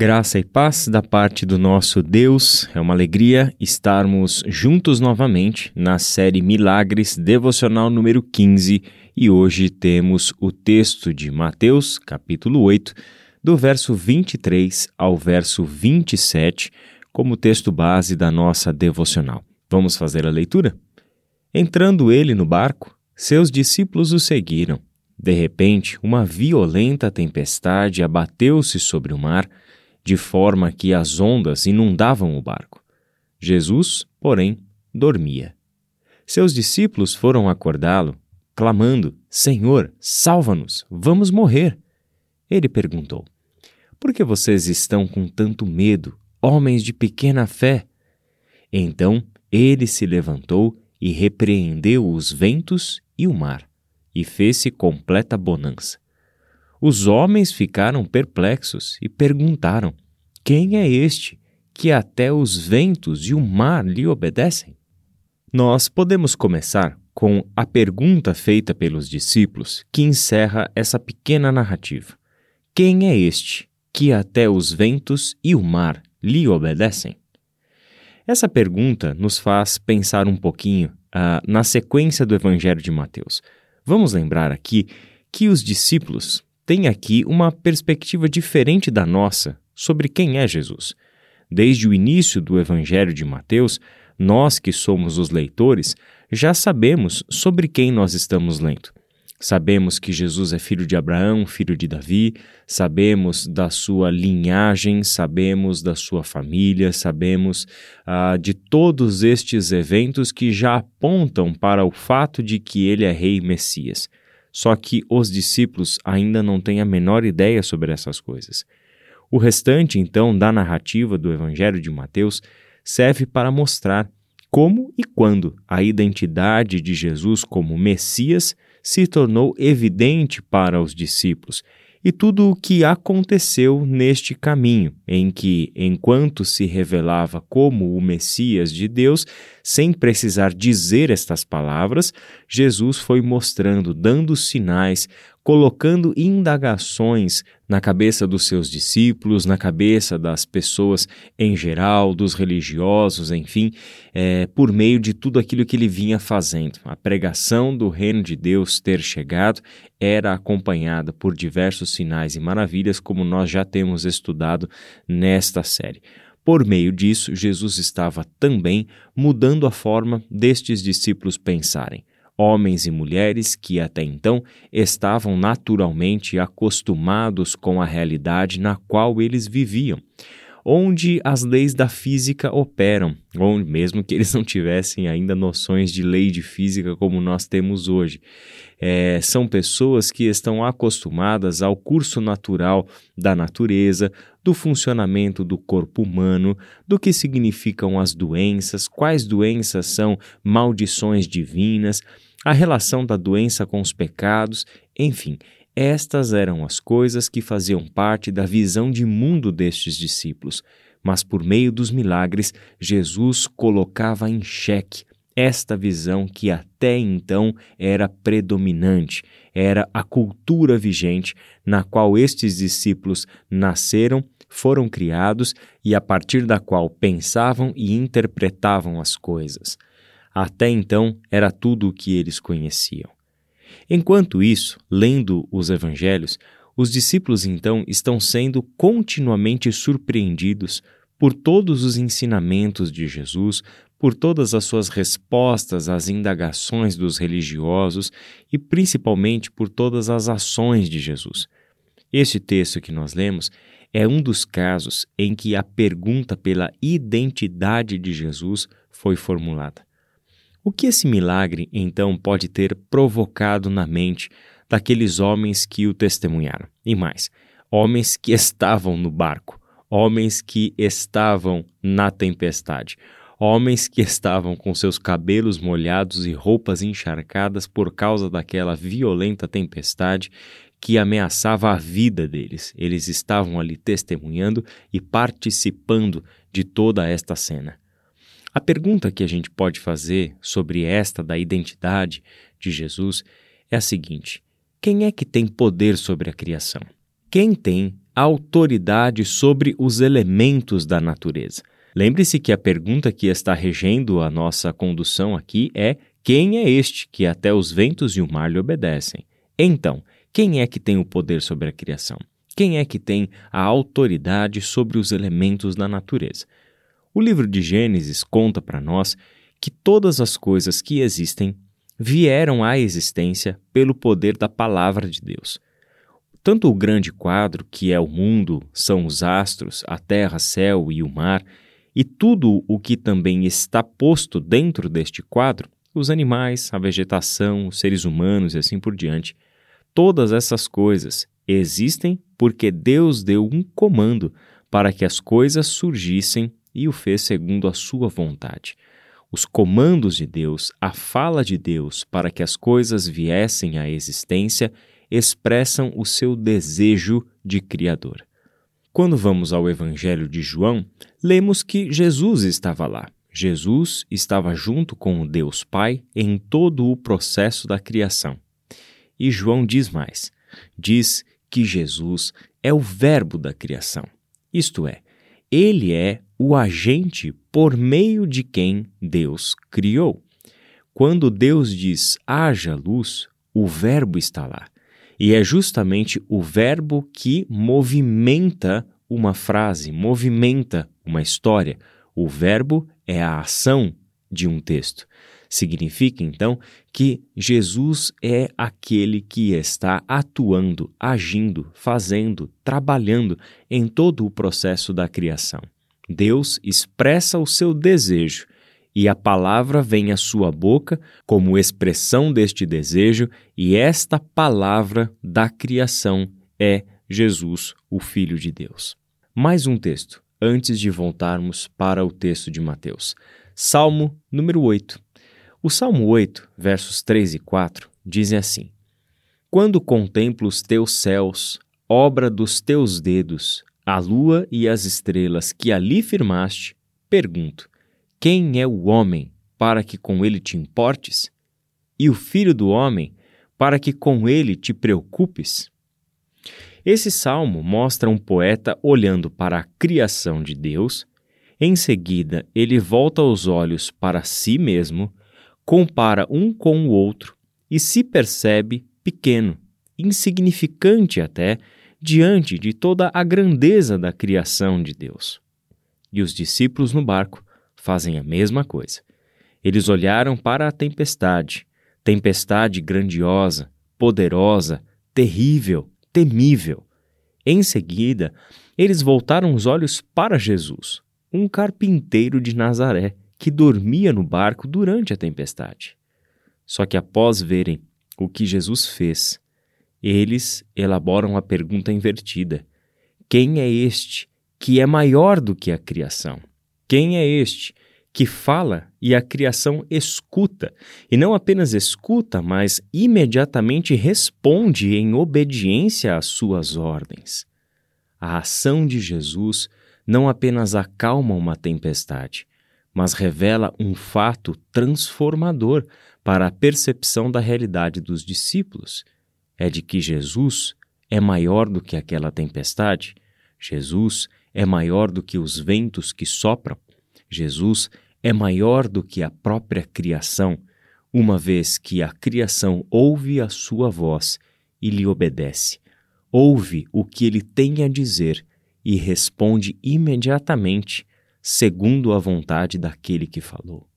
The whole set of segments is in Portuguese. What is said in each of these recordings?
Graça e paz da parte do nosso Deus. É uma alegria estarmos juntos novamente na série Milagres Devocional número 15 e hoje temos o texto de Mateus, capítulo 8, do verso 23 ao verso 27, como texto base da nossa devocional. Vamos fazer a leitura? Entrando ele no barco, seus discípulos o seguiram. De repente, uma violenta tempestade abateu-se sobre o mar de forma que as ondas inundavam o barco. Jesus, porém, dormia. Seus discípulos foram acordá-lo, clamando: Senhor, salva-nos, vamos morrer. Ele perguntou: Por que vocês estão com tanto medo, homens de pequena fé? Então ele se levantou e repreendeu os ventos e o mar, e fez-se completa bonança. Os homens ficaram perplexos e perguntaram: Quem é este que até os ventos e o mar lhe obedecem? Nós podemos começar com a pergunta feita pelos discípulos que encerra essa pequena narrativa: Quem é este que até os ventos e o mar lhe obedecem? Essa pergunta nos faz pensar um pouquinho uh, na sequência do Evangelho de Mateus. Vamos lembrar aqui que os discípulos tem aqui uma perspectiva diferente da nossa sobre quem é Jesus. Desde o início do Evangelho de Mateus, nós que somos os leitores já sabemos sobre quem nós estamos lendo. Sabemos que Jesus é filho de Abraão, filho de Davi, sabemos da sua linhagem, sabemos da sua família, sabemos ah, de todos estes eventos que já apontam para o fato de que ele é Rei Messias. Só que os discípulos ainda não têm a menor ideia sobre essas coisas. O restante, então, da narrativa do Evangelho de Mateus serve para mostrar como e quando a identidade de Jesus como Messias se tornou evidente para os discípulos e tudo o que aconteceu neste caminho, em que, enquanto se revelava como o Messias de Deus, sem precisar dizer estas palavras, Jesus foi mostrando, dando sinais, colocando indagações na cabeça dos seus discípulos, na cabeça das pessoas em geral, dos religiosos, enfim, é, por meio de tudo aquilo que ele vinha fazendo. A pregação do reino de Deus ter chegado era acompanhada por diversos sinais e maravilhas, como nós já temos estudado nesta série. Por meio disso, Jesus estava também mudando a forma destes discípulos pensarem. Homens e mulheres que até então estavam naturalmente acostumados com a realidade na qual eles viviam, onde as leis da física operam, ou mesmo que eles não tivessem ainda noções de lei de física como nós temos hoje. É, são pessoas que estão acostumadas ao curso natural da natureza, do funcionamento do corpo humano, do que significam as doenças, quais doenças são maldições divinas a relação da doença com os pecados, enfim, estas eram as coisas que faziam parte da visão de mundo destes discípulos. Mas por meio dos milagres, Jesus colocava em xeque esta visão que até então era predominante, era a cultura vigente na qual estes discípulos nasceram, foram criados e a partir da qual pensavam e interpretavam as coisas. Até então era tudo o que eles conheciam. Enquanto isso, lendo os evangelhos, os discípulos então estão sendo continuamente surpreendidos por todos os ensinamentos de Jesus, por todas as suas respostas às indagações dos religiosos e principalmente por todas as ações de Jesus. Este texto que nós lemos é um dos casos em que a pergunta pela identidade de Jesus foi formulada. O que esse milagre, então, pode ter provocado na mente daqueles homens que o testemunharam? E mais, homens que estavam no barco, homens que estavam na tempestade, homens que estavam com seus cabelos molhados e roupas encharcadas por causa daquela violenta tempestade que ameaçava a vida deles. Eles estavam ali testemunhando e participando de toda esta cena. A pergunta que a gente pode fazer sobre esta da identidade de Jesus é a seguinte: quem é que tem poder sobre a criação? Quem tem autoridade sobre os elementos da natureza. Lembre-se que a pergunta que está regendo a nossa condução aqui é: quem é este que até os ventos e o mar lhe obedecem? Então, quem é que tem o poder sobre a criação? Quem é que tem a autoridade sobre os elementos da natureza? O livro de Gênesis conta para nós que todas as coisas que existem vieram à existência pelo poder da palavra de Deus. Tanto o grande quadro, que é o mundo, são os astros, a terra, céu e o mar, e tudo o que também está posto dentro deste quadro, os animais, a vegetação, os seres humanos e assim por diante, todas essas coisas existem porque Deus deu um comando para que as coisas surgissem e o fez segundo a sua vontade os comandos de Deus, a fala de Deus para que as coisas viessem à existência, expressam o seu desejo de Criador. Quando vamos ao Evangelho de João, lemos que Jesus estava lá. Jesus estava junto com o Deus Pai em todo o processo da criação. E João diz mais: diz que Jesus é o Verbo da criação, isto é, ele é o agente por meio de quem Deus criou. Quando Deus diz haja luz, o Verbo está lá. E é justamente o Verbo que movimenta uma frase, movimenta uma história. O Verbo é a ação de um texto. Significa então que Jesus é aquele que está atuando, agindo, fazendo, trabalhando em todo o processo da criação. Deus expressa o seu desejo e a palavra vem à sua boca como expressão deste desejo, e esta palavra da criação é Jesus, o Filho de Deus. Mais um texto, antes de voltarmos para o texto de Mateus. Salmo número 8. O Salmo 8, versos 3 e 4, dizem assim: Quando contemplo os teus céus, obra dos teus dedos, a lua e as estrelas que ali firmaste, pergunto: quem é o homem para que com ele te importes? E o filho do homem para que com ele te preocupes? Esse salmo mostra um poeta olhando para a criação de Deus, em seguida, ele volta os olhos para si mesmo compara um com o outro e se percebe pequeno, insignificante até, diante de toda a grandeza da criação de Deus. E os discípulos no barco fazem a mesma coisa. Eles olharam para a tempestade, tempestade grandiosa, poderosa, terrível, temível. Em seguida, eles voltaram os olhos para Jesus, um carpinteiro de Nazaré, que dormia no barco durante a tempestade. Só que após verem o que Jesus fez, eles elaboram a pergunta invertida: Quem é este que é maior do que a criação? Quem é este que fala e a criação escuta? E não apenas escuta, mas imediatamente responde em obediência às suas ordens. A ação de Jesus não apenas acalma uma tempestade, mas revela um fato transformador para a percepção da realidade dos discípulos. É de que Jesus é maior do que aquela tempestade, Jesus é maior do que os ventos que sopram, Jesus é maior do que a própria criação, uma vez que a criação ouve a sua voz e lhe obedece, ouve o que ele tem a dizer e responde imediatamente segundo a vontade daquele que falou.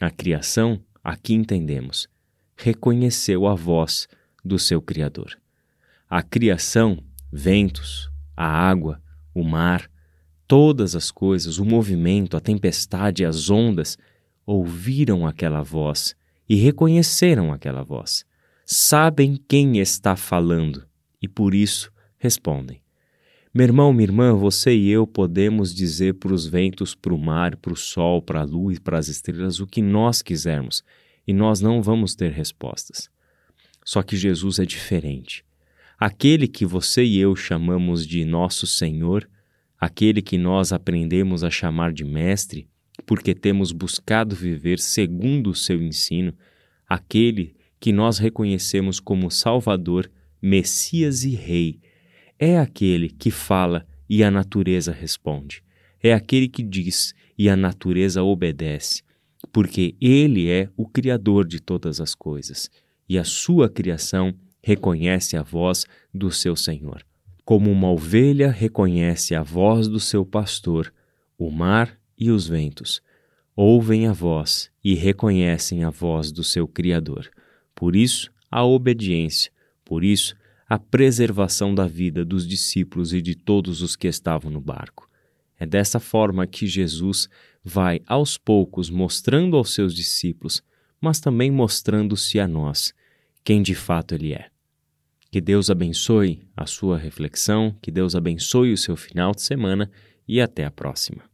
A criação, aqui entendemos, reconheceu a voz do seu Criador. A criação, ventos, a água, o mar, todas as coisas, o movimento, a tempestade, as ondas, ouviram aquela voz e reconheceram aquela voz. Sabem quem está falando e por isso respondem. Meu irmão, minha irmã, você e eu podemos dizer para os ventos, para o mar, para o sol, para a lua e para as estrelas o que nós quisermos, e nós não vamos ter respostas. Só que Jesus é diferente. Aquele que você e eu chamamos de nosso Senhor, aquele que nós aprendemos a chamar de Mestre, porque temos buscado viver segundo o seu ensino, aquele que nós reconhecemos como Salvador, Messias e Rei, é aquele que fala e a natureza responde. É aquele que diz e a natureza obedece, porque ele é o Criador de todas as coisas e a sua criação reconhece a voz do seu Senhor. Como uma ovelha reconhece a voz do seu pastor, o mar e os ventos ouvem a voz e reconhecem a voz do seu Criador. Por isso, a obediência, por isso, a preservação da vida dos discípulos e de todos os que estavam no barco. É dessa forma que Jesus vai aos poucos mostrando aos seus discípulos, mas também mostrando-se a nós, quem de fato Ele é. Que Deus abençoe a sua reflexão, que Deus abençoe o seu final de semana e até a próxima.